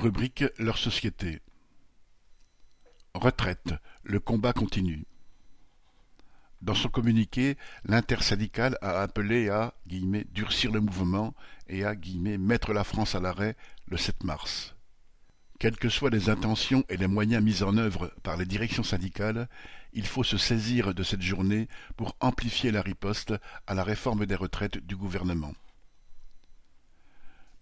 Rubrique leur société. Retraite, le combat continue. Dans son communiqué, l'intersyndicale a appelé à « durcir le mouvement » et à « mettre la France à l'arrêt » le 7 mars. Quelles que soient les intentions et les moyens mis en œuvre par les directions syndicales, il faut se saisir de cette journée pour amplifier la riposte à la réforme des retraites du gouvernement.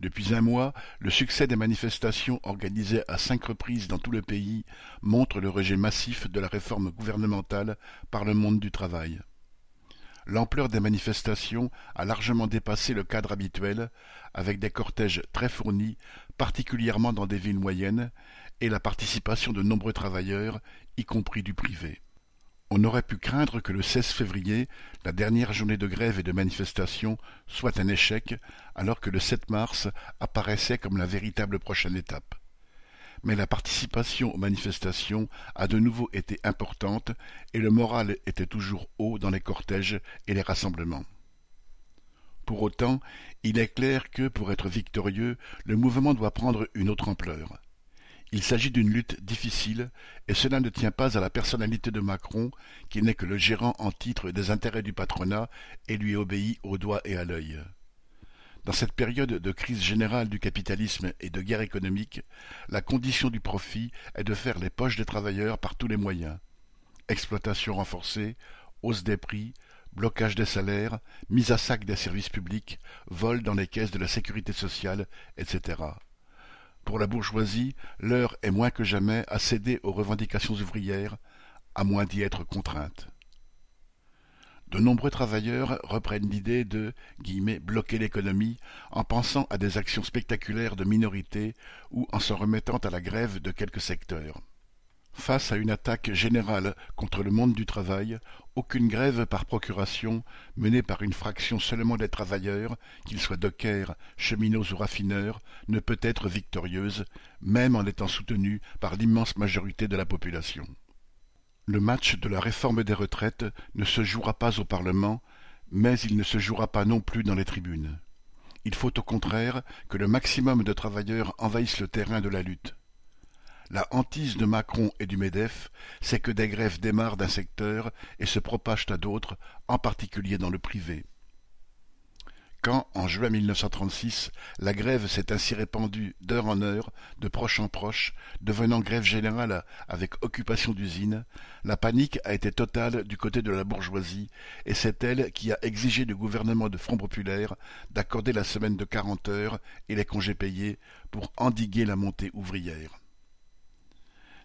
Depuis un mois, le succès des manifestations organisées à cinq reprises dans tout le pays montre le rejet massif de la réforme gouvernementale par le monde du travail. L'ampleur des manifestations a largement dépassé le cadre habituel, avec des cortèges très fournis, particulièrement dans des villes moyennes, et la participation de nombreux travailleurs, y compris du privé. On aurait pu craindre que le 16 février, la dernière journée de grève et de manifestation, soit un échec, alors que le 7 mars apparaissait comme la véritable prochaine étape. Mais la participation aux manifestations a de nouveau été importante et le moral était toujours haut dans les cortèges et les rassemblements. Pour autant, il est clair que, pour être victorieux, le mouvement doit prendre une autre ampleur. Il s'agit d'une lutte difficile, et cela ne tient pas à la personnalité de Macron, qui n'est que le gérant en titre des intérêts du patronat et lui obéit au doigt et à l'œil. Dans cette période de crise générale du capitalisme et de guerre économique, la condition du profit est de faire les poches des travailleurs par tous les moyens. Exploitation renforcée, hausse des prix, blocage des salaires, mise à sac des services publics, vol dans les caisses de la sécurité sociale, etc. Pour la bourgeoisie, l'heure est moins que jamais à céder aux revendications ouvrières, à moins d'y être contrainte. De nombreux travailleurs reprennent l'idée de « bloquer l'économie » en pensant à des actions spectaculaires de minorités ou en s'en remettant à la grève de quelques secteurs. Face à une attaque générale contre le monde du travail, aucune grève par procuration, menée par une fraction seulement des travailleurs, qu'ils soient dockers, cheminots ou raffineurs, ne peut être victorieuse, même en étant soutenue par l'immense majorité de la population. Le match de la réforme des retraites ne se jouera pas au Parlement, mais il ne se jouera pas non plus dans les tribunes. Il faut au contraire que le maximum de travailleurs envahissent le terrain de la lutte. La hantise de Macron et du MEDEF, c'est que des grèves démarrent d'un secteur et se propagent à d'autres, en particulier dans le privé. Quand, en juin 1936, la grève s'est ainsi répandue d'heure en heure, de proche en proche, devenant grève générale avec occupation d'usines, la panique a été totale du côté de la bourgeoisie, et c'est elle qui a exigé du gouvernement de Front populaire d'accorder la semaine de quarante heures et les congés payés pour endiguer la montée ouvrière.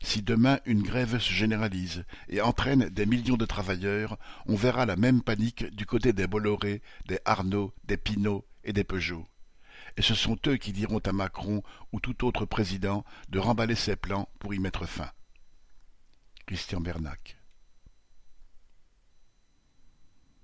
Si demain une grève se généralise et entraîne des millions de travailleurs, on verra la même panique du côté des Bolloré, des Arnaud, des Pinault et des Peugeot. Et ce sont eux qui diront à Macron ou tout autre président de remballer ses plans pour y mettre fin. Christian Bernac